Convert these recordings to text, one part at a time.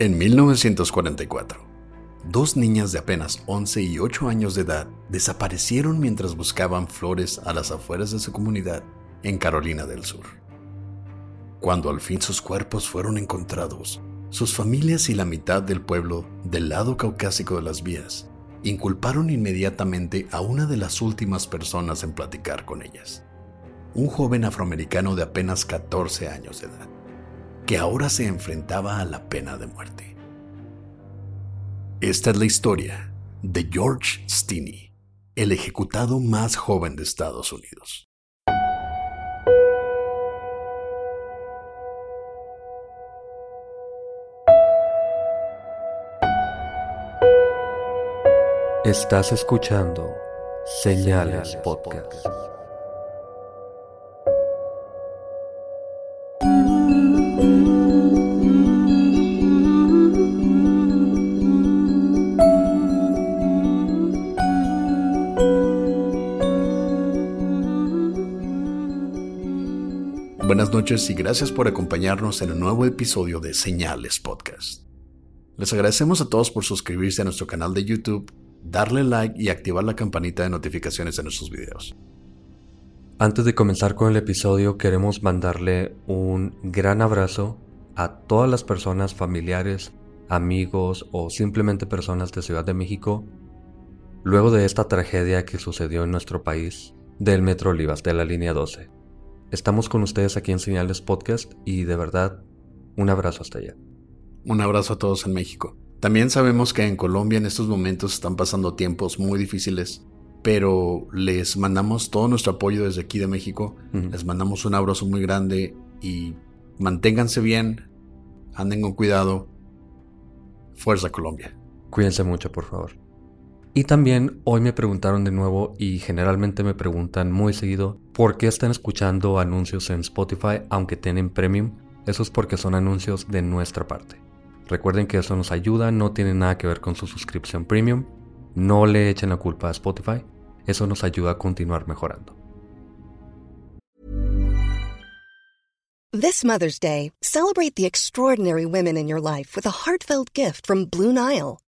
En 1944, dos niñas de apenas 11 y 8 años de edad desaparecieron mientras buscaban flores a las afueras de su comunidad en Carolina del Sur. Cuando al fin sus cuerpos fueron encontrados, sus familias y la mitad del pueblo del lado caucásico de las vías inculparon inmediatamente a una de las últimas personas en platicar con ellas, un joven afroamericano de apenas 14 años de edad que ahora se enfrentaba a la pena de muerte. Esta es la historia de George Stinney, el ejecutado más joven de Estados Unidos. Estás escuchando Señales Podcast. Y gracias por acompañarnos en un nuevo episodio de Señales Podcast. Les agradecemos a todos por suscribirse a nuestro canal de YouTube, darle like y activar la campanita de notificaciones de nuestros videos. Antes de comenzar con el episodio, queremos mandarle un gran abrazo a todas las personas familiares, amigos o simplemente personas de Ciudad de México luego de esta tragedia que sucedió en nuestro país del Metro Olivas de la línea 12. Estamos con ustedes aquí en Señales Podcast y de verdad, un abrazo hasta allá. Un abrazo a todos en México. También sabemos que en Colombia en estos momentos están pasando tiempos muy difíciles, pero les mandamos todo nuestro apoyo desde aquí de México. Les mandamos un abrazo muy grande y manténganse bien, anden con cuidado. Fuerza Colombia. Cuídense mucho, por favor. Y también hoy me preguntaron de nuevo y generalmente me preguntan muy seguido por qué están escuchando anuncios en Spotify aunque tienen premium. Eso es porque son anuncios de nuestra parte. Recuerden que eso nos ayuda, no tiene nada que ver con su suscripción premium. No le echen la culpa a Spotify. Eso nos ayuda a continuar mejorando. This Mother's Day, celebrate the extraordinary women in your life with a heartfelt gift from Blue Nile.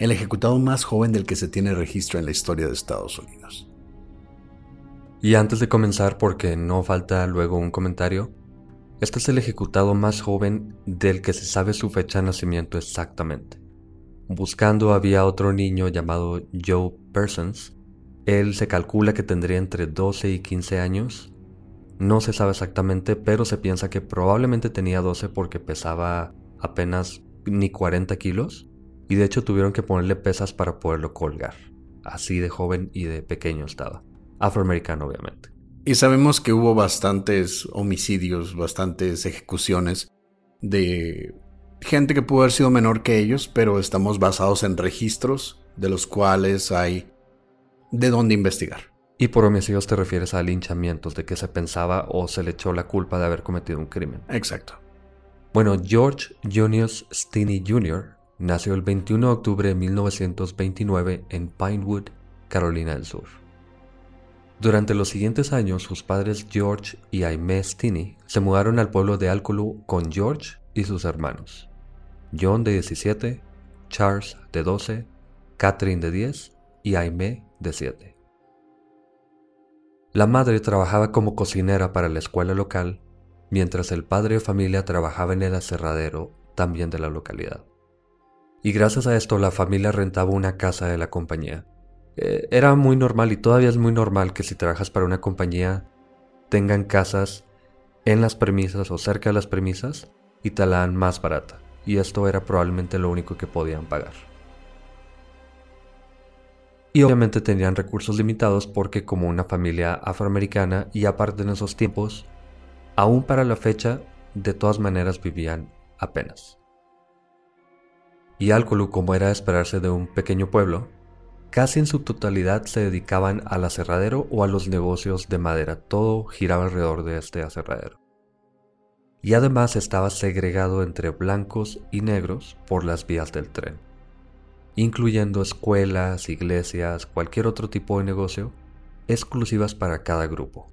El ejecutado más joven del que se tiene registro en la historia de Estados Unidos. Y antes de comenzar, porque no falta luego un comentario, este es el ejecutado más joven del que se sabe su fecha de nacimiento exactamente. Buscando había otro niño llamado Joe Persons. Él se calcula que tendría entre 12 y 15 años. No se sabe exactamente, pero se piensa que probablemente tenía 12 porque pesaba apenas ni 40 kilos. Y de hecho tuvieron que ponerle pesas para poderlo colgar. Así de joven y de pequeño estaba. Afroamericano, obviamente. Y sabemos que hubo bastantes homicidios, bastantes ejecuciones de gente que pudo haber sido menor que ellos, pero estamos basados en registros de los cuales hay de dónde investigar. Y por homicidios te refieres a linchamientos de que se pensaba o se le echó la culpa de haber cometido un crimen. Exacto. Bueno, George Junius Stinney Jr., nació el 21 de octubre de 1929 en Pinewood, Carolina del Sur. Durante los siguientes años, sus padres George y Aimee Stinney se mudaron al pueblo de Alcolu con George y sus hermanos. John de 17, Charles de 12, Catherine de 10 y Aimee de 7. La madre trabajaba como cocinera para la escuela local, mientras el padre de familia trabajaba en el aserradero también de la localidad. Y gracias a esto la familia rentaba una casa de la compañía. Eh, era muy normal y todavía es muy normal que si trabajas para una compañía tengan casas en las premisas o cerca de las premisas y te la dan más barata. Y esto era probablemente lo único que podían pagar. Y obviamente tenían recursos limitados porque como una familia afroamericana y aparte en esos tiempos, aún para la fecha, de todas maneras vivían apenas. Y Alcolu, como era de esperarse de un pequeño pueblo, casi en su totalidad se dedicaban al aserradero o a los negocios de madera. Todo giraba alrededor de este aserradero. Y además estaba segregado entre blancos y negros por las vías del tren, incluyendo escuelas, iglesias, cualquier otro tipo de negocio, exclusivas para cada grupo,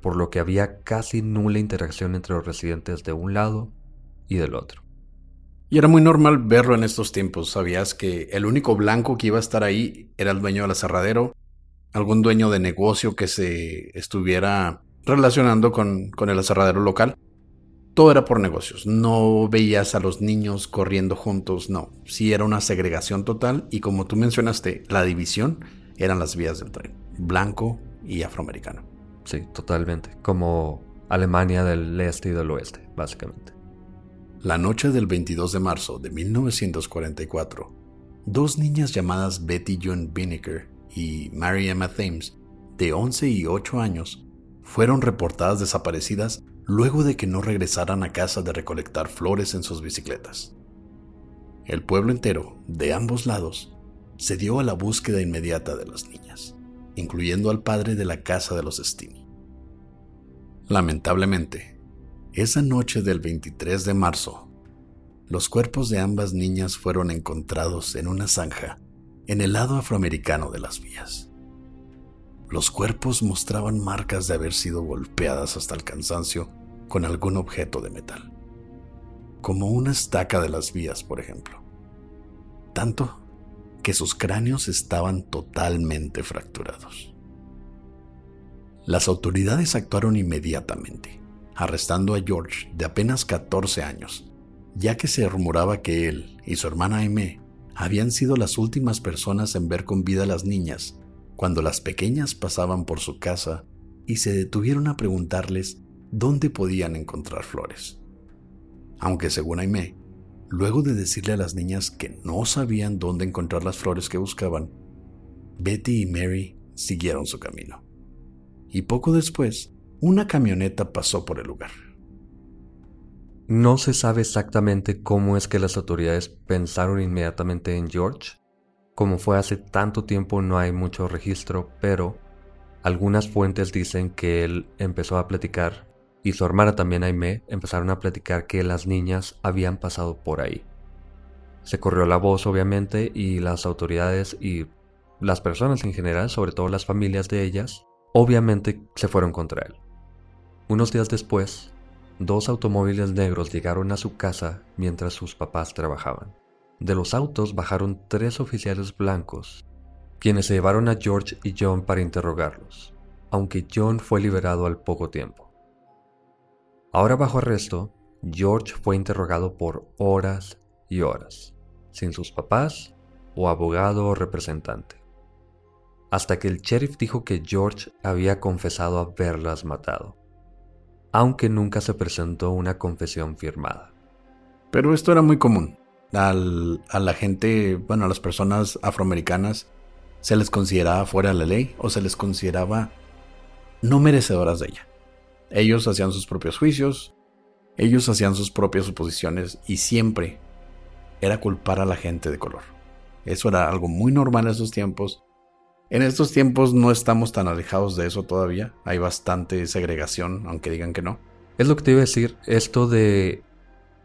por lo que había casi nula interacción entre los residentes de un lado y del otro. Y era muy normal verlo en estos tiempos. Sabías que el único blanco que iba a estar ahí era el dueño del aserradero, algún dueño de negocio que se estuviera relacionando con, con el aserradero local. Todo era por negocios. No veías a los niños corriendo juntos, no. Sí era una segregación total y como tú mencionaste, la división eran las vías del tren, blanco y afroamericano. Sí, totalmente. Como Alemania del este y del oeste, básicamente. La noche del 22 de marzo de 1944, dos niñas llamadas Betty June Binnicker y Mary Emma Thames, de 11 y 8 años, fueron reportadas desaparecidas luego de que no regresaran a casa de recolectar flores en sus bicicletas. El pueblo entero, de ambos lados, se dio a la búsqueda inmediata de las niñas, incluyendo al padre de la casa de los Stini. Lamentablemente, esa noche del 23 de marzo, los cuerpos de ambas niñas fueron encontrados en una zanja en el lado afroamericano de las vías. Los cuerpos mostraban marcas de haber sido golpeadas hasta el cansancio con algún objeto de metal, como una estaca de las vías, por ejemplo. Tanto que sus cráneos estaban totalmente fracturados. Las autoridades actuaron inmediatamente arrestando a George de apenas 14 años, ya que se rumoraba que él y su hermana Aimee habían sido las últimas personas en ver con vida a las niñas cuando las pequeñas pasaban por su casa y se detuvieron a preguntarles dónde podían encontrar flores. Aunque según Aimee, luego de decirle a las niñas que no sabían dónde encontrar las flores que buscaban, Betty y Mary siguieron su camino. Y poco después, una camioneta pasó por el lugar. No se sabe exactamente cómo es que las autoridades pensaron inmediatamente en George. Como fue hace tanto tiempo no hay mucho registro, pero algunas fuentes dicen que él empezó a platicar y su hermana también Aime empezaron a platicar que las niñas habían pasado por ahí. Se corrió la voz obviamente y las autoridades y las personas en general, sobre todo las familias de ellas, obviamente se fueron contra él. Unos días después, dos automóviles negros llegaron a su casa mientras sus papás trabajaban. De los autos bajaron tres oficiales blancos, quienes se llevaron a George y John para interrogarlos, aunque John fue liberado al poco tiempo. Ahora bajo arresto, George fue interrogado por horas y horas, sin sus papás o abogado o representante, hasta que el sheriff dijo que George había confesado haberlas matado aunque nunca se presentó una confesión firmada. Pero esto era muy común. a la gente, bueno, a las personas afroamericanas, se les consideraba fuera de la ley o se les consideraba no merecedoras de ella. Ellos hacían sus propios juicios, ellos hacían sus propias suposiciones y siempre era culpar a la gente de color. Eso era algo muy normal en esos tiempos en estos tiempos no estamos tan alejados de eso todavía. Hay bastante segregación, aunque digan que no. Es lo que te iba a decir. Esto de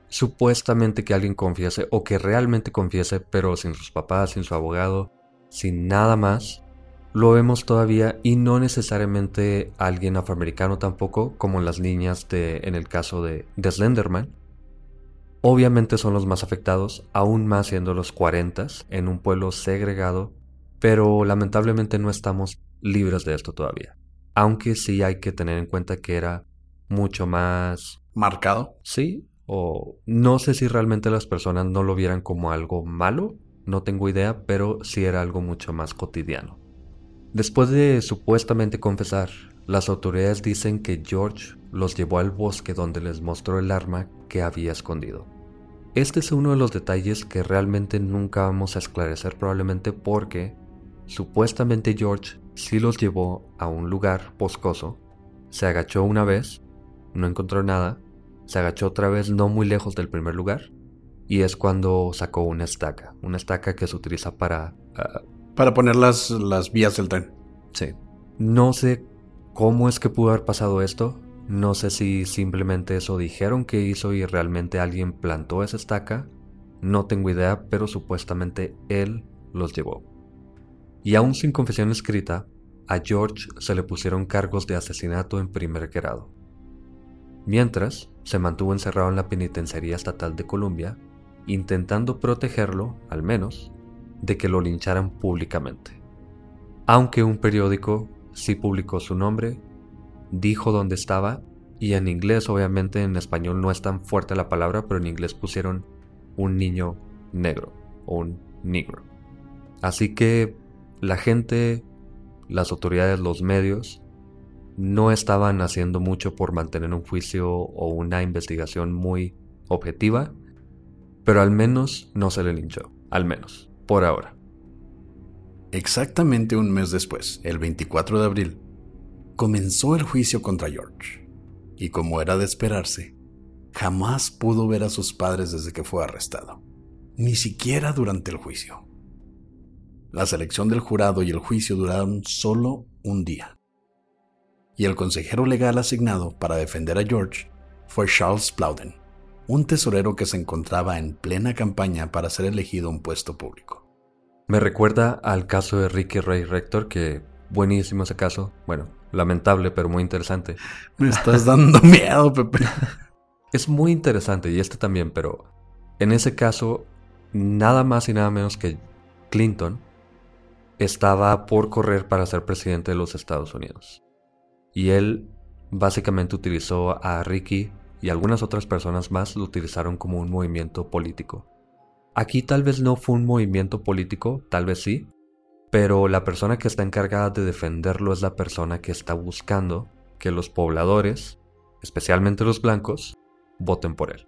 supuestamente que alguien confiese o que realmente confiese, pero sin sus papás, sin su abogado, sin nada más, lo vemos todavía y no necesariamente alguien afroamericano tampoco, como las niñas de, en el caso de, de Slenderman. Obviamente son los más afectados, aún más siendo los 40 en un pueblo segregado, pero lamentablemente no estamos libres de esto todavía. Aunque sí hay que tener en cuenta que era mucho más... ¿Marcado? Sí, o no sé si realmente las personas no lo vieran como algo malo, no tengo idea, pero sí era algo mucho más cotidiano. Después de supuestamente confesar, las autoridades dicen que George los llevó al bosque donde les mostró el arma que había escondido. Este es uno de los detalles que realmente nunca vamos a esclarecer probablemente porque supuestamente George sí los llevó a un lugar boscoso, se agachó una vez, no encontró nada, se agachó otra vez no muy lejos del primer lugar y es cuando sacó una estaca, una estaca que se utiliza para... Ah, para poner las, las vías del tren. Sí. No sé cómo es que pudo haber pasado esto, no sé si simplemente eso dijeron que hizo y realmente alguien plantó esa estaca, no tengo idea, pero supuestamente él los llevó. Y aún sin confesión escrita, a George se le pusieron cargos de asesinato en primer grado. Mientras, se mantuvo encerrado en la Penitenciaría Estatal de Columbia, intentando protegerlo, al menos, de que lo lincharan públicamente. Aunque un periódico sí publicó su nombre, dijo dónde estaba, y en inglés, obviamente en español no es tan fuerte la palabra, pero en inglés pusieron un niño negro un negro. Así que la gente, las autoridades, los medios, no estaban haciendo mucho por mantener un juicio o una investigación muy objetiva, pero al menos no se le linchó, al menos, por ahora. Exactamente un mes después, el 24 de abril, comenzó el juicio contra George, y como era de esperarse, jamás pudo ver a sus padres desde que fue arrestado, ni siquiera durante el juicio. La selección del jurado y el juicio duraron solo un día y el consejero legal asignado para defender a George fue Charles Plowden, un tesorero que se encontraba en plena campaña para ser elegido a un puesto público. Me recuerda al caso de Ricky Ray Rector, que buenísimo ese caso. Bueno, lamentable, pero muy interesante. Me estás dando miedo, Pepe. Es muy interesante, y este también, pero en ese caso, nada más y nada menos que Clinton estaba por correr para ser presidente de los Estados Unidos. Y él básicamente utilizó a Ricky y algunas otras personas más lo utilizaron como un movimiento político. Aquí tal vez no fue un movimiento político, tal vez sí, pero la persona que está encargada de defenderlo es la persona que está buscando que los pobladores, especialmente los blancos, voten por él.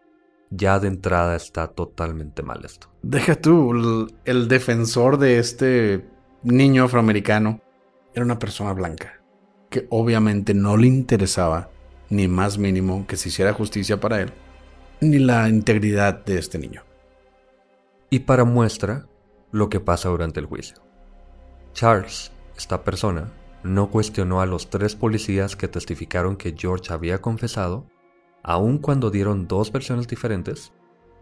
Ya de entrada está totalmente mal esto. Deja tú, el, el defensor de este niño afroamericano era una persona blanca que obviamente no le interesaba ni más mínimo que se hiciera justicia para él, ni la integridad de este niño. Y para muestra lo que pasa durante el juicio. Charles, esta persona, no cuestionó a los tres policías que testificaron que George había confesado, aun cuando dieron dos versiones diferentes.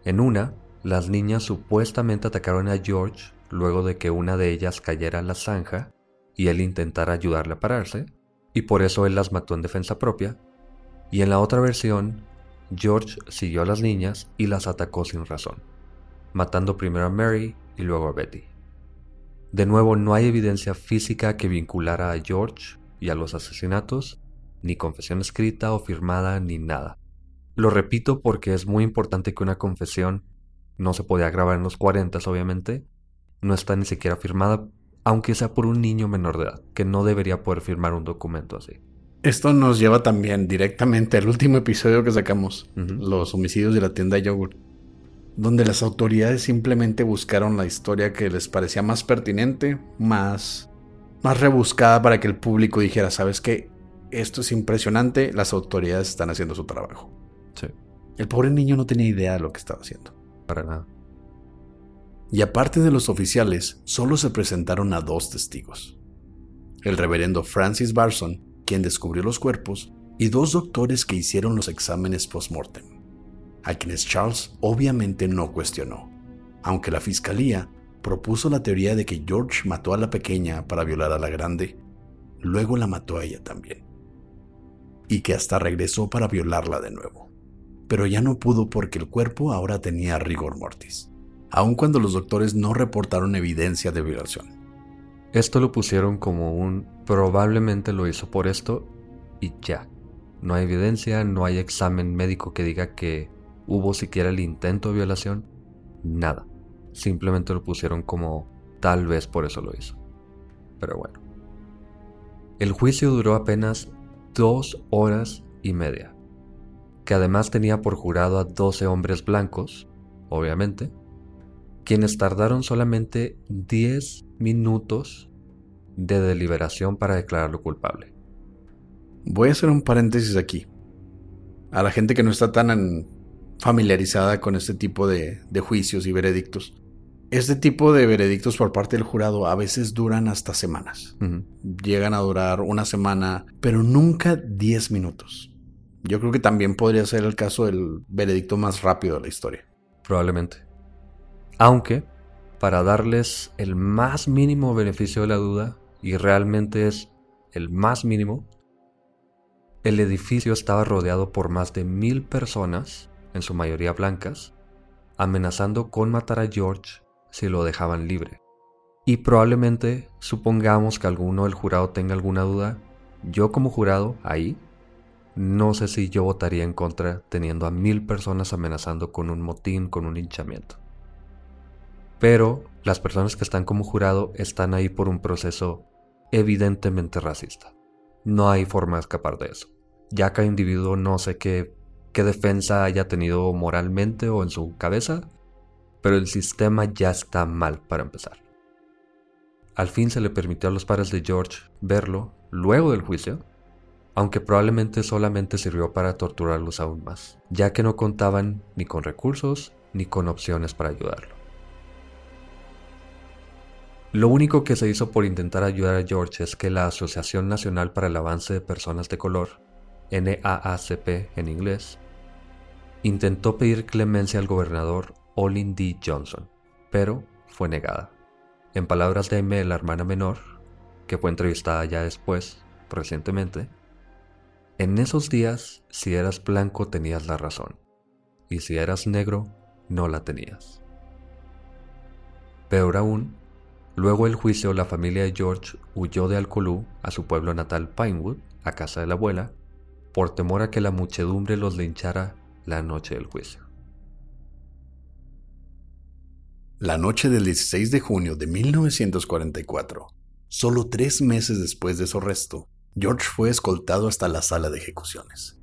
En una, las niñas supuestamente atacaron a George luego de que una de ellas cayera a la zanja y él intentara ayudarle a pararse, y por eso él las mató en defensa propia, y en la otra versión, George siguió a las niñas y las atacó sin razón, matando primero a Mary y luego a Betty. De nuevo, no hay evidencia física que vinculara a George y a los asesinatos, ni confesión escrita o firmada, ni nada. Lo repito porque es muy importante que una confesión no se podía grabar en los 40, obviamente, no está ni siquiera firmada aunque sea por un niño menor de edad, que no debería poder firmar un documento así. Esto nos lleva también directamente al último episodio que sacamos, los homicidios de la tienda de yogurt, donde las autoridades simplemente buscaron la historia que les parecía más pertinente, más, más rebuscada para que el público dijera, ¿sabes qué? Esto es impresionante, las autoridades están haciendo su trabajo. Sí. El pobre niño no tenía idea de lo que estaba haciendo. Para nada y aparte de los oficiales, solo se presentaron a dos testigos. El reverendo Francis Barson, quien descubrió los cuerpos, y dos doctores que hicieron los exámenes post-mortem. a quienes Charles obviamente no cuestionó, aunque la fiscalía propuso la teoría de que George mató a la pequeña para violar a la grande, luego la mató a ella también, y que hasta regresó para violarla de nuevo. Pero ya no pudo porque el cuerpo ahora tenía rigor mortis, aun cuando los doctores no reportaron evidencia de violación. Esto lo pusieron como un probablemente lo hizo por esto y ya. No hay evidencia, no hay examen médico que diga que hubo siquiera el intento de violación, nada. Simplemente lo pusieron como tal vez por eso lo hizo. Pero bueno. El juicio duró apenas dos horas y media, que además tenía por jurado a 12 hombres blancos, obviamente, quienes tardaron solamente 10 minutos de deliberación para declararlo culpable. Voy a hacer un paréntesis aquí. A la gente que no está tan familiarizada con este tipo de, juicios y veredictos, este tipo de veredictos por parte del jurado a veces duran hasta semanas. Llegan a durar una semana, pero nunca 10 minutos. Yo creo que también podría ser el caso del veredicto más rápido de la historia. Probablemente. Aunque, para darles el más mínimo beneficio de la duda, y realmente es el más mínimo, el edificio estaba rodeado por más de mil personas, en su mayoría blancas, amenazando con matar a George si lo dejaban libre. Y probablemente supongamos que alguno del jurado tenga alguna duda, yo como jurado, ahí, no sé si yo votaría en contra teniendo a mil personas amenazando con un motín, con un hinchamiento. Pero las personas que están como jurado están ahí por un proceso evidentemente racista. No hay forma de escapar de eso. Ya cada individuo no sé qué, qué defensa haya tenido moralmente o en su cabeza, pero el sistema ya está mal para empezar. Al fin se le permitió a los padres de George verlo luego del juicio, aunque probablemente solamente sirvió para torturarlos aún más, ya que no contaban ni con recursos ni con opciones para ayudarlo. Lo único que se hizo por intentar ayudar a George es que la Asociación Nacional para el Avance de Personas de Color, NAACP en inglés, intentó pedir clemencia al gobernador Olin D. Johnson, pero fue negada. En palabras de Aimee, la hermana menor, que fue entrevistada ya después, recientemente, en esos días, si eras blanco tenías la razón, y si eras negro, no la tenías. Peor aún, Luego del juicio, la familia de George huyó de Alcolú a su pueblo natal Pinewood, a casa de la abuela, por temor a que la muchedumbre los linchara la noche del juicio. La noche del 16 de junio de 1944, solo tres meses después de su arresto, George fue escoltado hasta la sala de ejecuciones,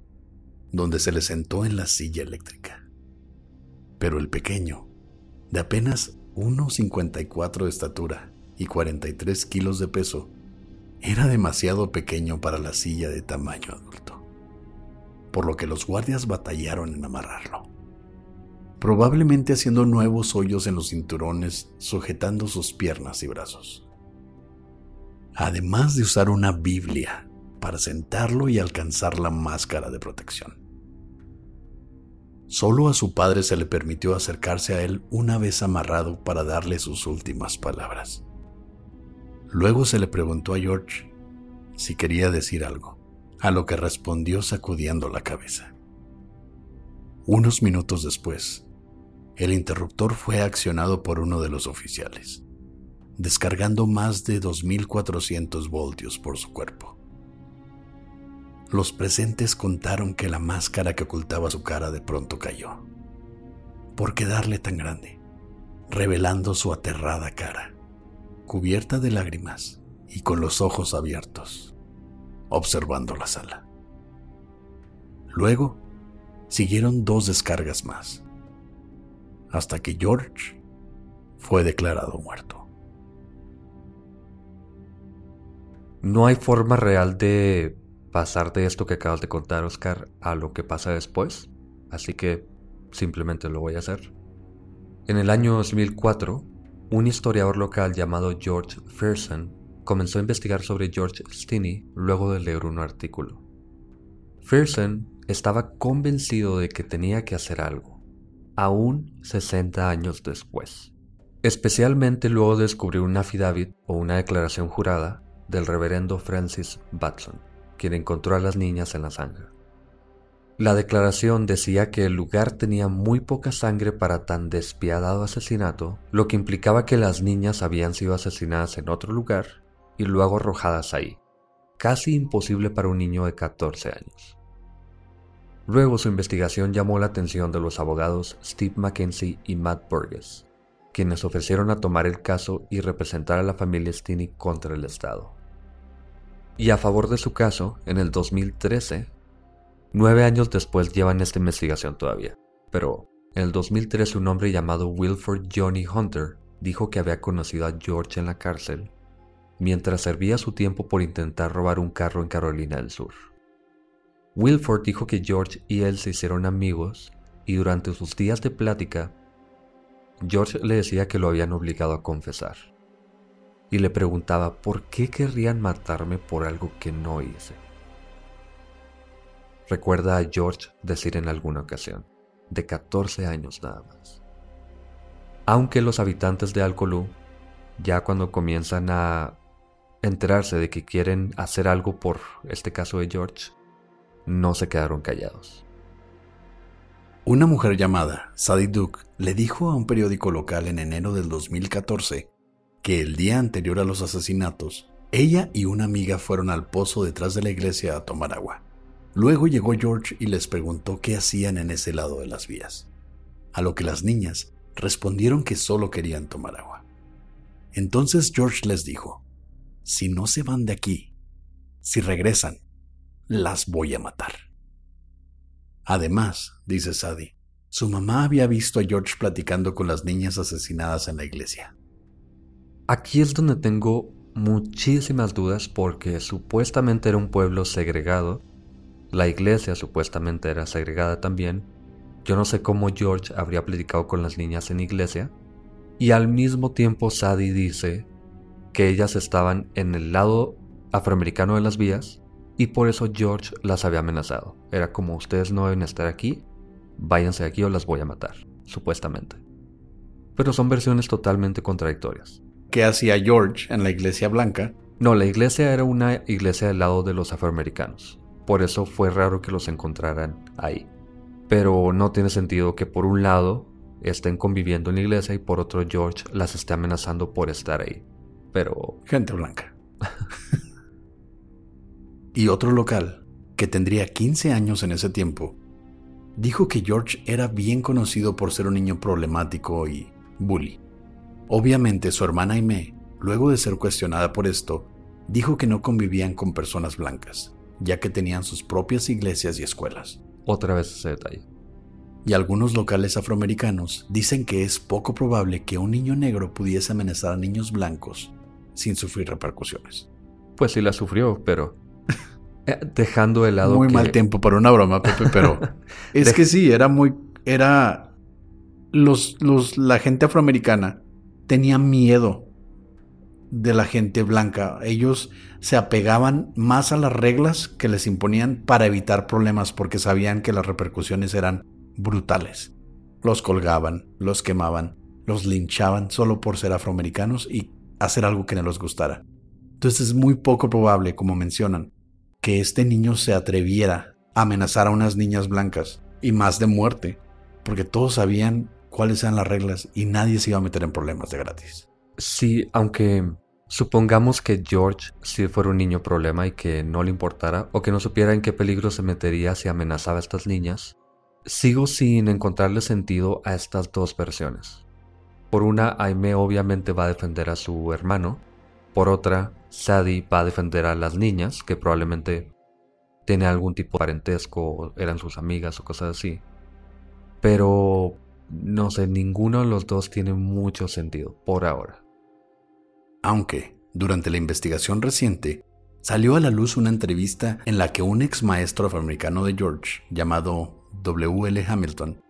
donde se le sentó en la silla eléctrica. Pero el pequeño, de apenas 1,54 de estatura y 43 kilos de peso, era demasiado pequeño para la silla de tamaño adulto, por lo que los guardias batallaron en amarrarlo, probablemente haciendo nuevos hoyos en los cinturones sujetando sus piernas y brazos. Además de usar una Biblia para sentarlo y alcanzar la máscara de protección. Solo a su padre se le permitió acercarse a él una vez amarrado para darle sus últimas palabras. Luego se le preguntó a George si quería decir algo, a lo que respondió sacudiendo la cabeza. Unos minutos después, el interruptor fue accionado por uno de los oficiales, descargando más de 2.400 voltios por su cuerpo. Los presentes contaron que la máscara que ocultaba su cara de pronto cayó. ¿Por quedarle tan grande? Revelando su aterrada cara, cubierta de lágrimas y con los ojos abiertos, observando la sala. Luego siguieron dos descargas más, hasta que George fue declarado muerto. No hay forma real de pasar de esto que acabas de contar, Oscar, a lo que pasa después, así que simplemente lo voy a hacer. En el año 2004, un historiador local llamado George Fersen comenzó a investigar sobre George Stinney luego de leer un artículo. Fersen estaba convencido de que tenía que hacer algo, aún 60 años después. Especialmente luego de descubrir un affidavit o una declaración jurada del reverendo Francis Batson, quien encontró a las niñas en la sangre. La declaración decía que el lugar tenía muy poca sangre para tan despiadado asesinato, lo que implicaba que las niñas habían sido asesinadas en otro lugar y luego arrojadas ahí, casi imposible para un niño de 14 años. Luego su investigación llamó la atención de los abogados Steve Mackenzie y Matt Burgess, quienes ofrecieron a tomar el caso y representar a la familia Stinney contra el Estado. Y a favor de su caso, en el 2013, Nueve años después llevan esta investigación todavía, pero en el 2013 un hombre llamado Wilford Johnny Hunter dijo que había conocido a George en la cárcel mientras servía su tiempo por intentar robar un carro en Carolina del Sur. Wilford dijo que George y él se hicieron amigos y durante sus días de plática, George le decía que lo habían obligado a confesar y le preguntaba por qué querrían matarme por algo que no hice recuerda a George decir en alguna ocasión, de 14 años nada más. Aunque los habitantes de Alcolú, ya cuando comienzan a enterarse de que quieren hacer algo por este caso de George, no se quedaron callados. Una mujer llamada Sadie Duke le dijo a un periódico local en enero del 2014 que el día anterior a los asesinatos, ella y una amiga fueron al pozo detrás de la iglesia a tomar agua. Luego llegó George y les preguntó qué hacían en ese lado de las vías, a lo que las niñas respondieron que solo querían tomar agua. Entonces George les dijo, si no se van de aquí, si regresan, las voy a matar. Además, dice Sadie, su mamá había visto a George platicando con las niñas asesinadas en la iglesia. Aquí es donde tengo muchísimas dudas porque supuestamente era un pueblo segregado la iglesia supuestamente era segregada también. Yo no sé cómo George habría predicado con las niñas en iglesia. Y al mismo tiempo Sadie dice que ellas estaban en el lado afroamericano de las vías y por eso George las había amenazado. Era como ustedes no deben estar aquí, váyanse de aquí o las voy a matar, supuestamente. Pero son versiones totalmente contradictorias. ¿Qué hacía George en la iglesia blanca? No, la iglesia era una iglesia del lado de los afroamericanos. Por eso fue raro que los encontraran ahí. Pero no tiene sentido que por un lado estén conviviendo en la iglesia y por otro George las esté amenazando por estar ahí. Pero... Gente blanca. y otro local, que tendría 15 años en ese tiempo, dijo que George era bien conocido por ser un niño problemático y bully. Obviamente su hermana Aimee, luego de ser cuestionada por esto, dijo que no convivían con personas blancas, ya que tenían sus propias iglesias y escuelas. Otra vez ese detalle. Y algunos locales afroamericanos dicen que es poco probable que un niño negro pudiese amenazar a niños blancos sin sufrir repercusiones. Pues sí la sufrió, pero eh, dejando de lado muy mal tiempo para una broma, Pepe, pero es que sí, era muy era los los la gente afroamericana tenía miedo de la gente blanca. Ellos se apegaban más a las reglas que les imponían para evitar problemas porque sabían que las repercusiones eran brutales. Los colgaban, los quemaban, los linchaban solo por ser afroamericanos y hacer algo que no les gustara. Entonces es muy poco probable, como mencionan, que este niño se atreviera a amenazar a unas niñas blancas y más de muerte, porque todos sabían cuáles eran las reglas y nadie se iba a meter en problemas de gratis. Sí, aunque supongamos que George sí fuera un niño problema y que no le importara o que no supiera en qué peligro se metería si amenazaba a estas niñas, sigo sin encontrarle sentido a estas dos versiones. Por una, Aime obviamente va a defender a su hermano, por otra, Sadie va a defender a las niñas, que probablemente tiene algún tipo de parentesco, eran sus amigas o cosas así. Pero, no sé, ninguno de los dos tiene mucho sentido, por ahora aunque, durante la investigación reciente, salió a la luz una entrevista en la que un ex maestro afroamericano de George, llamado W.L. Hamilton,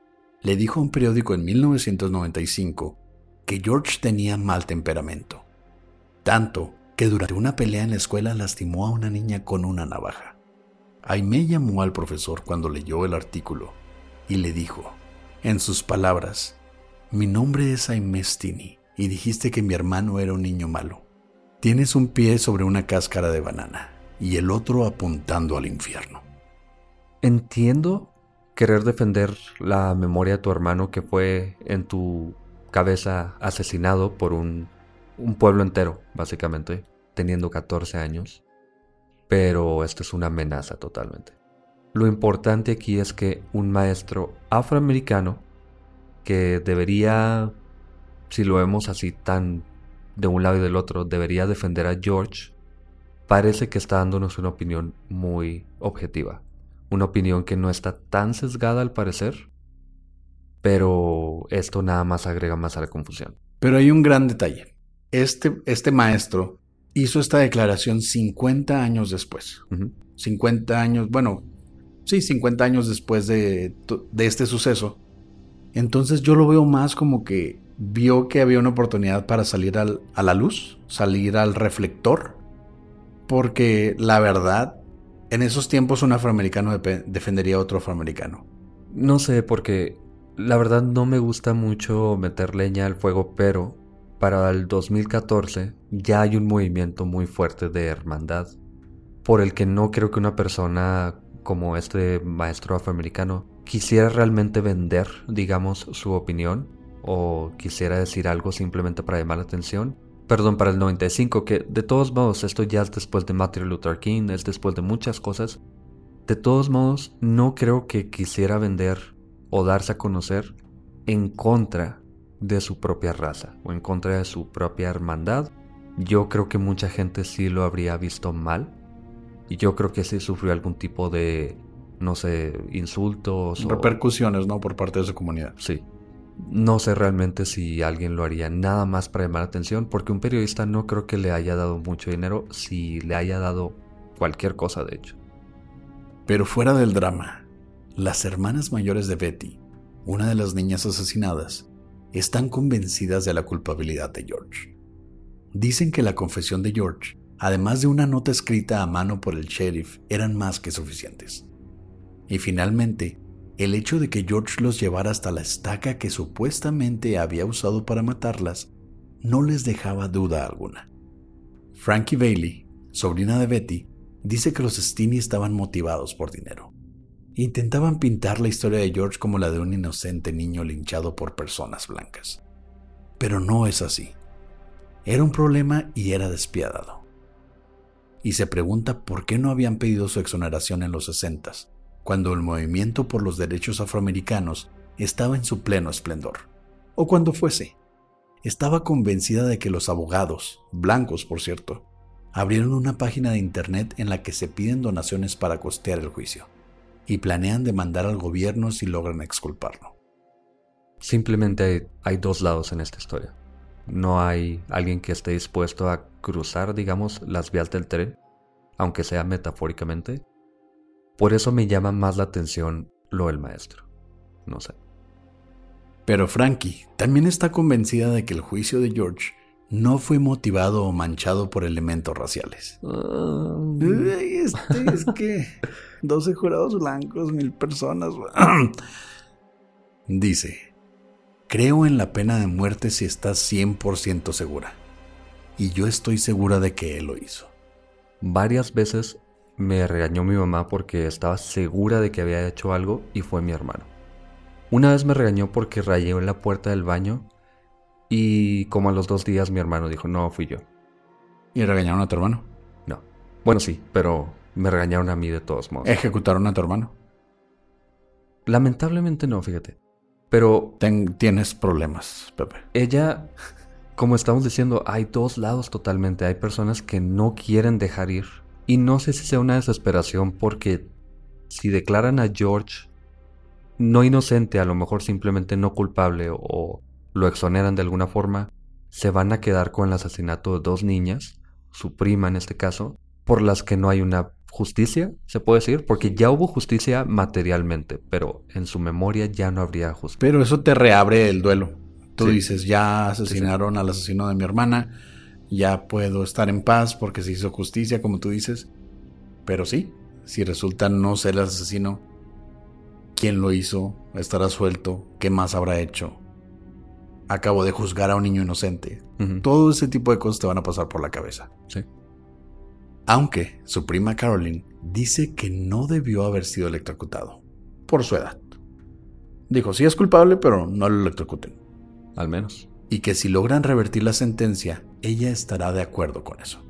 le dijo a un periódico en 1995 que George tenía mal temperamento, tanto que durante una pelea en la escuela lastimó a una niña con una navaja. Aime llamó al profesor cuando leyó el artículo y le dijo, En sus palabras, mi nombre es Aimestini y dijiste que mi hermano era un niño malo. Tienes un pie sobre una cáscara de banana y el otro apuntando al infierno. Entiendo querer defender la memoria de tu hermano que fue en tu cabeza asesinado por un, un pueblo entero, básicamente, teniendo 14 años. Pero esto es una amenaza totalmente. Lo importante aquí es que un maestro afroamericano que debería, si lo vemos así tan de un lado y del otro, debería defender a George, parece que está dándonos una opinión muy objetiva. Una opinión que no está tan sesgada al parecer, pero esto nada más agrega más a la confusión. Pero hay un gran detalle. Este, este maestro hizo esta declaración 50 años después. 50 años, bueno, sí, 50 años después de, de este suceso. Entonces yo lo veo más como que vio que había una oportunidad para salir al, a la luz, salir al reflector, porque la verdad, en esos tiempos un afroamericano defendería a otro afroamericano. No sé, porque la verdad no me gusta mucho meter leña al fuego, pero para el 2014 ya hay un movimiento muy fuerte de hermandad, por el que no creo que una persona como este maestro afroamericano quisiera realmente vender, digamos, su opinión o quisiera decir algo simplemente para llamar la atención. Perdón, para el 95, que de todos modos esto ya es después de Martin Luther King, es después de muchas cosas. De todos modos, no creo que quisiera vender o darse a conocer en contra de su propia raza o en contra de su propia hermandad. Yo creo que mucha gente sí lo habría visto mal. Y yo creo que sí sufrió algún tipo de, no sé, insultos. Repercusiones, ¿no? Por parte de su comunidad. Sí. No sé realmente si alguien lo haría nada más para llamar la atención, porque un periodista no creo que le haya dado mucho dinero si le haya dado cualquier cosa, de hecho. Pero fuera del drama, las hermanas mayores de Betty, una de las niñas asesinadas, están convencidas de la culpabilidad de George. Dicen que la confesión de George, además de una nota escrita a mano por el sheriff, eran más que suficientes. Y finalmente, el hecho de que George los llevara hasta la estaca que supuestamente había usado para matarlas no les dejaba duda alguna. Frankie Bailey, sobrina de Betty, dice que los Steeny estaban motivados por dinero. Intentaban pintar la historia de George como la de un inocente niño linchado por personas blancas. Pero no es así. Era un problema y era despiadado. Y se pregunta por qué no habían pedido su exoneración en los sesentas, cuando el movimiento por los derechos afroamericanos estaba en su pleno esplendor, o cuando fuese. Estaba convencida de que los abogados, blancos por cierto, abrieron una página de internet en la que se piden donaciones para costear el juicio, y planean demandar al gobierno si logran exculparlo. Simplemente hay, hay dos lados en esta historia. No hay alguien que esté dispuesto a cruzar, digamos, las vías del tren, aunque sea metafóricamente, por eso me llama más la atención lo del maestro. No sé. Pero Frankie también está convencida de que el juicio de George no fue motivado o manchado por elementos raciales. este, es que 12 jurados blancos, mil personas. Dice, creo en la pena de muerte si estás 100% segura. Y yo estoy segura de que él lo hizo. Varias veces me regañó mi mamá porque estaba segura de que había hecho algo y fue mi hermano. Una vez me regañó porque rayé en la puerta del baño y como a los dos días mi hermano dijo, no, fui yo. ¿Y regañaron a tu hermano? No. Bueno, sí, pero me regañaron a mí de todos modos. ¿Ejecutaron a tu hermano? Lamentablemente no, fíjate. Pero... tienes problemas, Pepe. Ella, como estamos diciendo, hay dos lados totalmente. Hay personas que no quieren dejar ir y no sé si sea una desesperación porque si declaran a George no inocente, a lo mejor simplemente no culpable o lo exoneran de alguna forma, se van a quedar con el asesinato de dos niñas, su prima en este caso, por las que no hay una justicia, se puede decir, porque ya hubo justicia materialmente, pero en su memoria ya no habría justicia. Pero eso te reabre el duelo. Tú dices, ya asesinaron al asesino de mi hermana, ya puedo estar en paz porque se hizo justicia, como tú dices. Pero sí, si resulta no ser el asesino, quién lo hizo, estará suelto, qué más habrá hecho. Acabo de juzgar a un niño inocente. Todo ese tipo de cosas te van a pasar por la cabeza. Sí. Aunque su prima Caroline dice que no debió haber sido electrocutado por su edad. Dijo, sí es culpable, pero no lo electrocuten. Al menos. Y que si logran revertir la sentencia, ella estará de acuerdo con eso.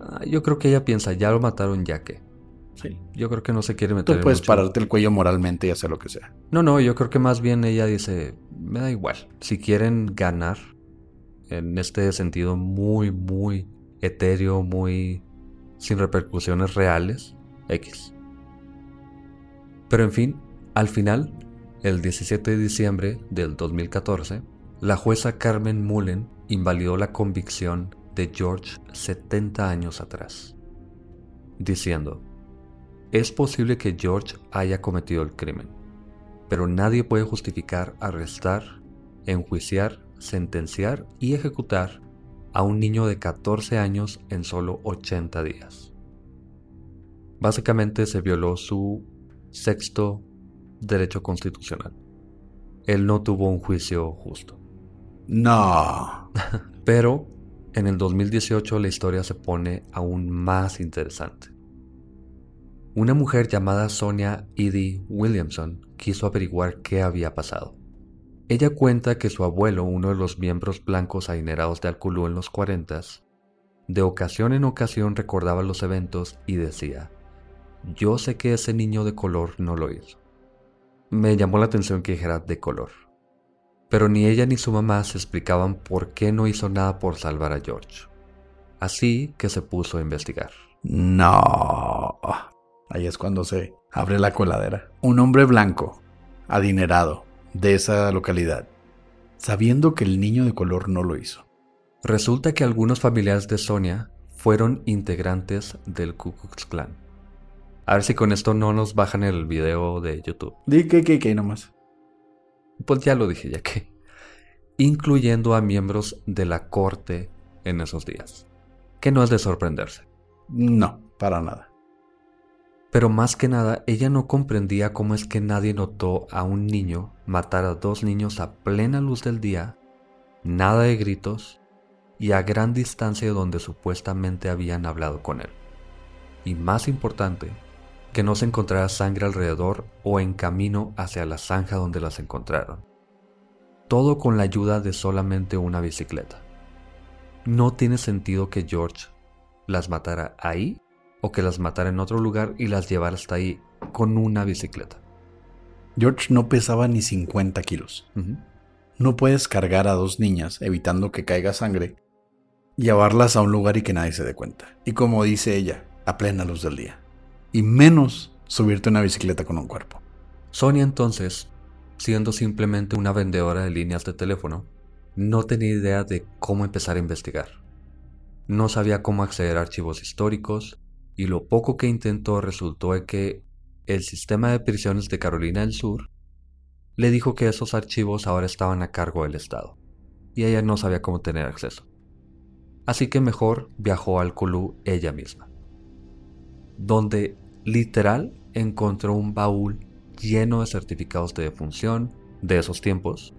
Ah, yo creo que ella piensa, ya lo mataron ya que. Sí. Yo creo que no se quiere meter Tú puedes mucho- pararte el cuello moralmente y hacer lo que sea. No, no, yo creo que más bien ella dice, me da igual. Si quieren ganar, en este sentido muy, muy etéreo, muy sin repercusiones reales, X. Pero en fin, al final, el 17 de diciembre del 2014, la jueza Carmen Mullen invalidó la convicción de George 70 años atrás, diciendo, es posible que George haya cometido el crimen, pero nadie puede justificar arrestar, enjuiciar, sentenciar y ejecutar a un niño de 14 años en solo 80 días. Básicamente se violó su sexto derecho constitucional. Él no tuvo un juicio justo. No. Pero en el 2018 la historia se pone aún más interesante. Una mujer llamada Sonia Edie Williamson quiso averiguar qué había pasado. Ella cuenta que su abuelo, uno de los miembros blancos adinerados de Alculú en los 40, de ocasión en ocasión recordaba los eventos y decía, yo sé que ese niño de color no lo hizo. Me llamó la atención que dijera de color. Pero ni ella ni su mamá se explicaban por qué no hizo nada por salvar a George. Así que se puso a investigar. No. Ahí es cuando se abre la coladera. Un hombre blanco, adinerado, de esa localidad, sabiendo que el niño de color no lo hizo. Resulta que algunos familiares de Sonia fueron integrantes del Ku Klux Klan. A ver si con esto no nos bajan el video de YouTube. Di que, que, que nomás. Pues ya lo dije, ya que. Incluyendo a miembros de la corte en esos días. Que no es de sorprenderse. No, para nada. Pero más que nada, ella no comprendía cómo es que nadie notó a un niño matar a dos niños a plena luz del día, nada de gritos y a gran distancia de donde supuestamente habían hablado con él. Y más importante, que no se encontrara sangre alrededor o en camino hacia la zanja donde las encontraron. Todo con la ayuda de solamente una bicicleta. No tiene sentido que George las matara ahí o que las matara en otro lugar y las llevara hasta ahí con una bicicleta. George no pesaba ni 50 kilos. No puedes cargar a dos niñas evitando que caiga sangre, llevarlas a un lugar y que nadie se dé cuenta. Y como dice ella, a plena luz del día. Y menos subirte una bicicleta con un cuerpo. Sonia entonces, siendo simplemente una vendedora de líneas de teléfono, no tenía idea de cómo empezar a investigar. No sabía cómo acceder a archivos históricos y lo poco que intentó resultó en que el sistema de prisiones de Carolina del Sur le dijo que esos archivos ahora estaban a cargo del Estado y ella no sabía cómo tener acceso. Así que mejor viajó al Kulú ella misma, donde literal encontró un baúl lleno de certificados de defunción de esos tiempos,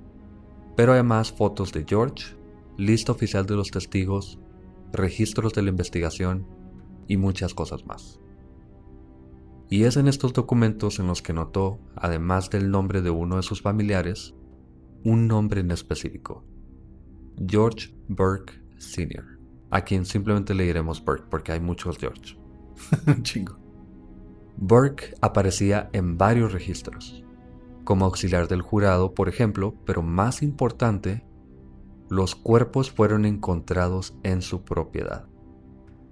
pero además fotos de George, lista oficial de los testigos, registros de la investigación y muchas cosas más. Y es en estos documentos en los que notó, además del nombre de uno de sus familiares, un nombre en específico, George Burke Sr., a quien simplemente le diremos Burke porque hay muchos George. Chingo. Burke aparecía en varios registros, como auxiliar del jurado, por ejemplo, pero más importante, los cuerpos fueron encontrados en su propiedad.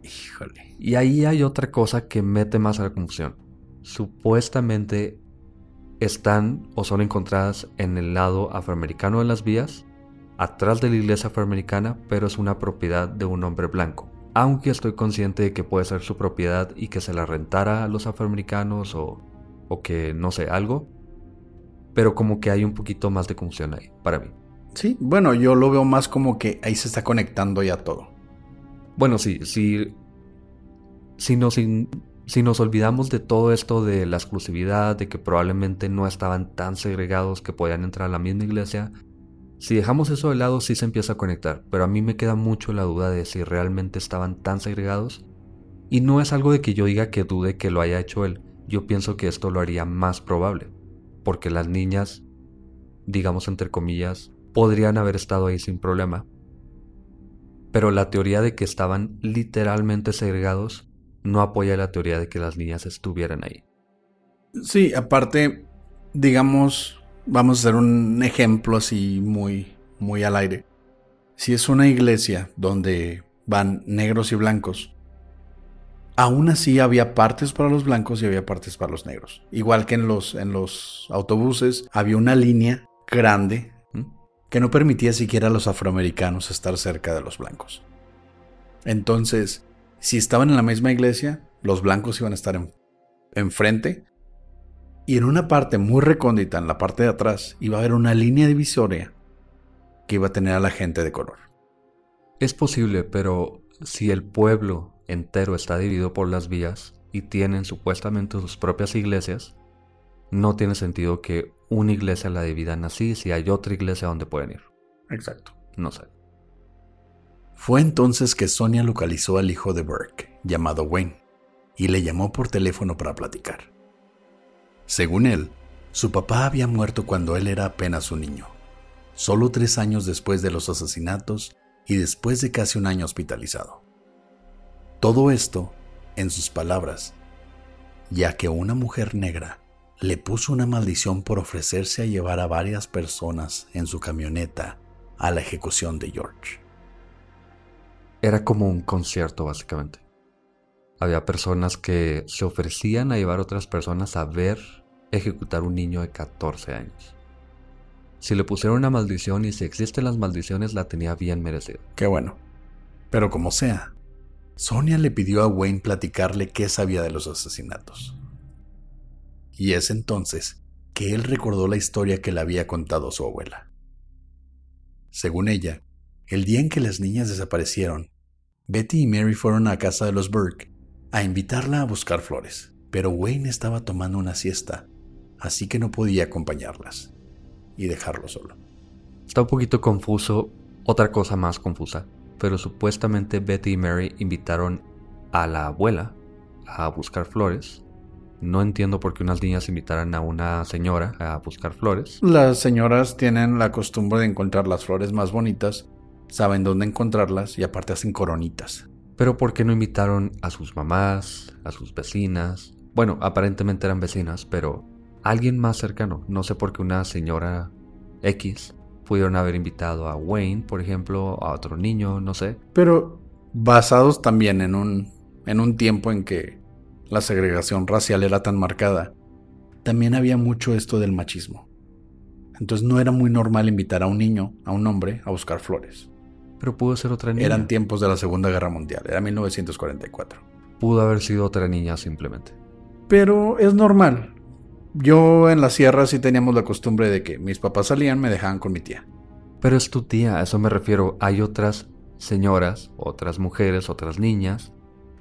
Híjole. Y ahí hay otra cosa que mete más a la confusión. Supuestamente están o son encontradas en el lado afroamericano de las vías, atrás de la iglesia afroamericana, pero es una propiedad de un hombre blanco. Aunque estoy consciente de que puede ser su propiedad y que se la rentara a los afroamericanos o, o que no sé, algo. Pero como que hay un poquito más de confusión ahí, para mí. Sí, bueno, yo lo veo más como que ahí se está conectando ya todo. Bueno, sí, sí. Si nos Si nos olvidamos de todo esto de la exclusividad, de que probablemente no estaban tan segregados que podían entrar a la misma iglesia, si dejamos eso de lado sí se empieza a conectar, pero a mí me queda mucho la duda de si realmente estaban tan segregados. Y no es algo de que yo diga que dude que lo haya hecho él, yo pienso que esto lo haría más probable, porque las niñas, digamos entre comillas, podrían haber estado ahí sin problema. Pero la teoría de que estaban literalmente segregados no apoya la teoría de que las niñas estuvieran ahí. Sí, aparte, digamos, vamos a hacer un ejemplo así muy, muy al aire. Si es una iglesia donde van negros y blancos, aún así había partes para los blancos y había partes para los negros. Igual que en los, en los autobuses había una línea grande. Que no permitía siquiera a los afroamericanos estar cerca de los blancos. Entonces, si estaban en la misma iglesia, los blancos iban a estar enfrente y en una parte muy recóndita, en la parte de atrás, iba a haber una línea divisoria que iba a tener a la gente de color. Es posible, pero si el pueblo entero está dividido por las vías y tienen supuestamente sus propias iglesias, no tiene sentido que una iglesia la dividan así si hay otra iglesia donde pueden ir. Exacto. No sé. Fue entonces que Sonia localizó al hijo de Burke, llamado Wayne, y le llamó por teléfono para platicar. Según él, su papá había muerto cuando él era apenas un niño, solo tres años después de los asesinatos y después de casi un año hospitalizado. Todo esto, en sus palabras, ya que una mujer negra le puso una maldición por ofrecerse a llevar a varias personas en su camioneta a la ejecución de George. Era como un concierto, básicamente. Había personas que se ofrecían a llevar a otras personas a ver ejecutar un niño de 14 años. Si le pusieron una maldición y si existen las maldiciones, la tenía bien merecida. Qué bueno. Pero como sea, Sonia le pidió a Wayne platicarle qué sabía de los asesinatos. Y es entonces que él recordó la historia que le había contado su abuela. Según ella, el día en que las niñas desaparecieron, Betty y Mary fueron a casa de los Burke a invitarla a buscar flores, pero Wayne estaba tomando una siesta, así que no podía acompañarlas y dejarlo solo. Está un poquito confuso, otra cosa más confusa, pero supuestamente Betty y Mary invitaron a la abuela a buscar flores. No entiendo por qué unas niñas invitaran a una señora a buscar flores. Las señoras tienen la costumbre de encontrar las flores más bonitas saben dónde encontrarlas y aparte hacen coronitas. Pero ¿por qué no invitaron a sus mamás, a sus vecinas? Bueno, aparentemente eran vecinas, pero alguien más cercano. No sé por qué una señora X pudieron haber invitado a Wayne, por ejemplo, a otro niño, no sé. Pero basados también en un, en un tiempo en que la segregación racial era tan marcada, también había mucho esto del machismo. Entonces no era muy normal invitar a un niño, a un hombre, a buscar flores. Pero pudo ser otra niña. Eran tiempos de la Segunda Guerra Mundial, era 1944. Pudo haber sido otra niña simplemente. Pero es normal. Yo en la sierra sí teníamos la costumbre de que mis papás salían, me dejaban con mi tía. Pero es tu tía, a eso me refiero. Hay otras señoras, otras mujeres, otras niñas,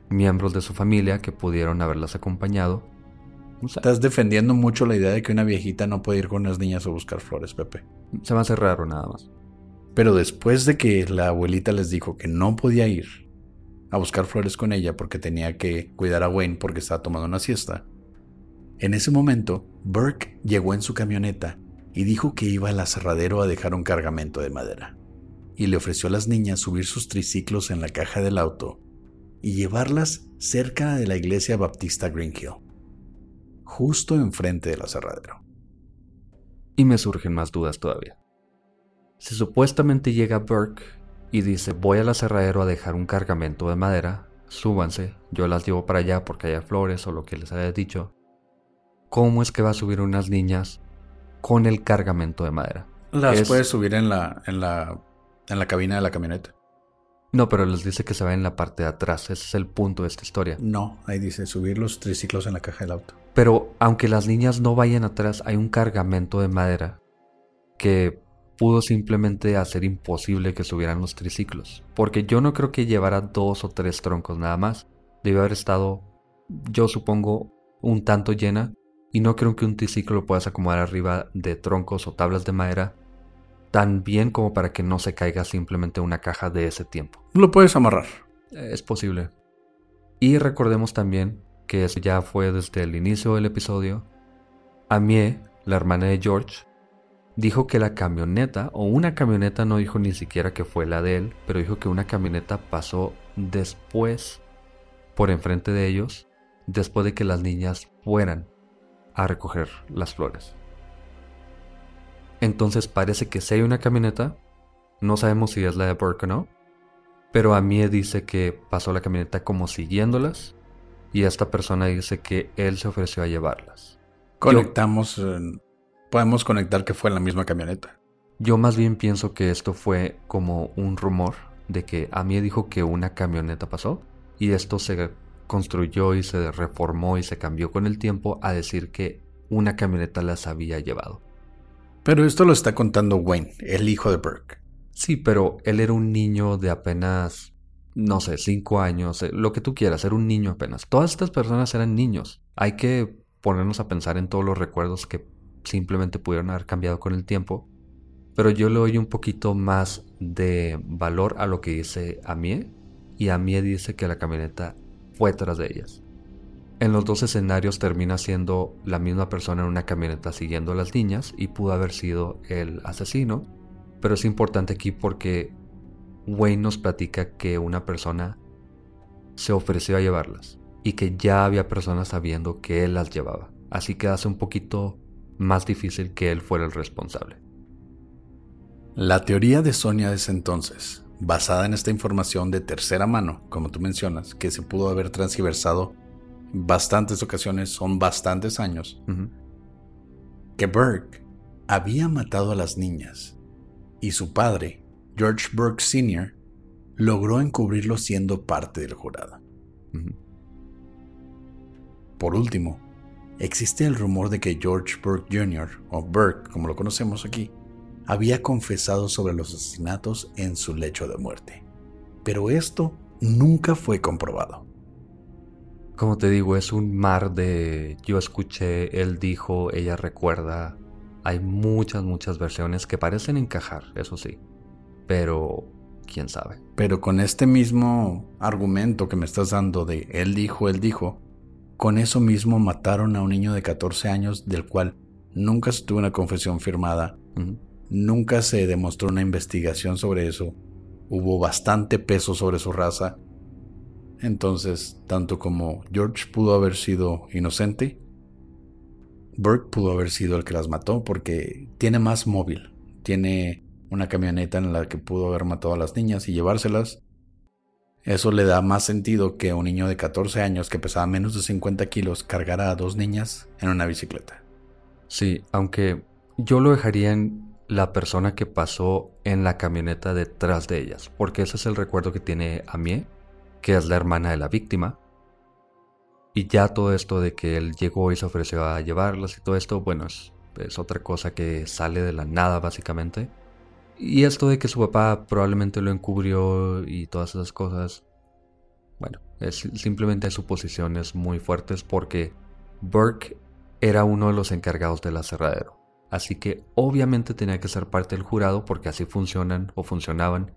miembros de su familia que pudieron haberlas acompañado. Estás defendiendo mucho la idea de que una viejita no puede ir con las niñas a buscar flores, Pepe. Se me hace raro nada más. Pero después de que la abuelita les dijo que no podía ir a buscar flores con ella porque tenía que cuidar a Wayne porque estaba tomando una siesta, en ese momento Burke llegó en su camioneta y dijo que iba al aserradero a dejar un cargamento de madera. Y le ofreció a las niñas subir sus triciclos en la caja del auto y llevarlas cerca de la iglesia baptista Green Hill, justo enfrente del aserradero. Y me surgen más dudas todavía. Si supuestamente llega Burke y dice voy al aserradero a dejar un cargamento de madera, súbanse, yo las llevo para allá porque haya flores o lo que les haya dicho, ¿cómo es que va a subir unas niñas con el cargamento de madera? Las puedes subir en la, en, la, en la cabina de la camioneta. No, pero les dice que se va en la parte de atrás. Ese es el punto de esta historia. No, ahí dice subir los triciclos en la caja del auto. Pero aunque las niñas no vayan atrás, hay un cargamento de madera que pudo simplemente hacer imposible que subieran los triciclos. Porque yo no creo que llevara dos o tres troncos nada más. Debe haber estado yo supongo, un tanto llena y no creo que un triciclo lo puedas acomodar arriba de troncos o tablas de madera tan bien como para que no se caiga simplemente una caja de ese tiempo. Lo puedes amarrar. Es posible. Y recordemos también que eso ya fue desde el inicio del episodio. Amie, la hermana de George, dijo que la camioneta, o una camioneta, no dijo ni siquiera que fue la de él, pero dijo que una camioneta pasó después por enfrente de ellos, después de que las niñas fueran a recoger las flores. Entonces parece que si hay una camioneta, no sabemos si es la de Burke o no, pero a mí dice que pasó la camioneta como siguiéndolas y esta persona dice que él se ofreció a llevarlas. Conectamos, podemos conectar que fue en la misma camioneta. Yo más bien pienso que esto fue como un rumor de que a mí dijo que una camioneta pasó y esto se construyó y se reformó y se cambió con el tiempo a decir que una camioneta las había llevado. Pero esto lo está contando Wayne, el hijo de Burke. Sí, pero él era un niño de apenas, no sé, cinco años, eh, lo que tú quieras, era un niño apenas. Todas estas personas eran niños. Hay que ponernos a pensar en todos los recuerdos que simplemente pudieron haber cambiado con el tiempo. Pero yo le doy un poquito más de valor a lo que dice Amie. Y Amie dice que la camioneta fue tras de ellas. En los dos escenarios termina siendo la misma persona en una camioneta siguiendo a las niñas y pudo haber sido el asesino, pero es importante aquí porque Wayne nos platica que una persona se ofreció a llevarlas y que ya había personas sabiendo que él las llevaba, así que hace un poquito más difícil que él fuera el responsable. La teoría de Sonia ese entonces, basada en esta información de tercera mano, como tú mencionas, que se pudo haber transversado bastantes ocasiones, son bastantes años, que Burke había matado a las niñas y su padre, George Burke Sr., logró encubrirlo siendo parte del jurado. Por último, existe el rumor de que George Burke Jr., o Burke como lo conocemos aquí, había confesado sobre los asesinatos en su lecho de muerte. Pero esto nunca fue comprobado. Como te digo, es un mar de yo escuché, él dijo, ella recuerda. Hay muchas, muchas versiones que parecen encajar, eso sí. Pero, quién sabe. Pero con este mismo argumento que me estás dando de él dijo, él dijo, con eso mismo mataron a un niño de 14 años del cual nunca se tuvo una confesión firmada, nunca se demostró una investigación sobre eso, hubo bastante peso sobre su raza entonces, tanto como George pudo haber sido inocente, Burke pudo haber sido el que las mató porque tiene más móvil. Tiene una camioneta en la que pudo haber matado a las niñas y llevárselas. Eso le da más sentido que un niño de 14 años que pesaba menos de 50 kilos cargara a dos niñas en una bicicleta. Sí, aunque yo lo dejaría en la persona que pasó en la camioneta detrás de ellas, porque ese es el recuerdo que tiene a mí que es la hermana de la víctima. Y ya todo esto de que él llegó y se ofreció a llevarlas y todo esto, bueno, es, otra cosa que sale de la nada básicamente. Y esto de que su papá probablemente lo encubrió y todas esas cosas, bueno, es simplemente suposiciones muy fuertes porque Burke era uno de los encargados del aserradero. Así que obviamente tenía que ser parte del jurado porque así funcionan o funcionaban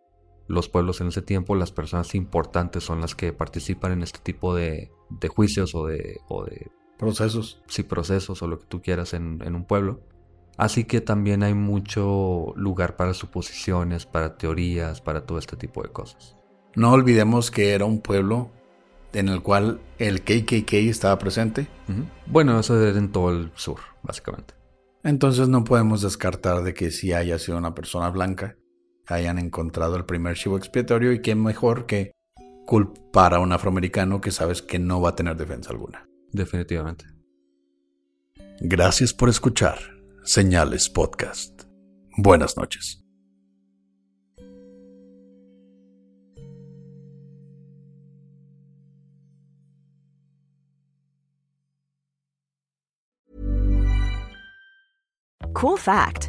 los pueblos en ese tiempo, las personas importantes son las que participan en este tipo de, juicios o de, de... Procesos. Sí, procesos o lo que tú quieras en, en un pueblo. Así que también hay mucho lugar para suposiciones, para teorías, para todo este tipo de cosas. No olvidemos que era un pueblo en el cual el KKK estaba presente. Bueno, eso es en todo el sur, básicamente. Entonces no podemos descartar de que si haya sido una persona blanca hayan encontrado el primer chivo expiatorio y qué mejor que culpar a un afroamericano que sabes que no va a tener defensa alguna. Definitivamente. Gracias por escuchar Señales Podcast. Buenas noches. Cool fact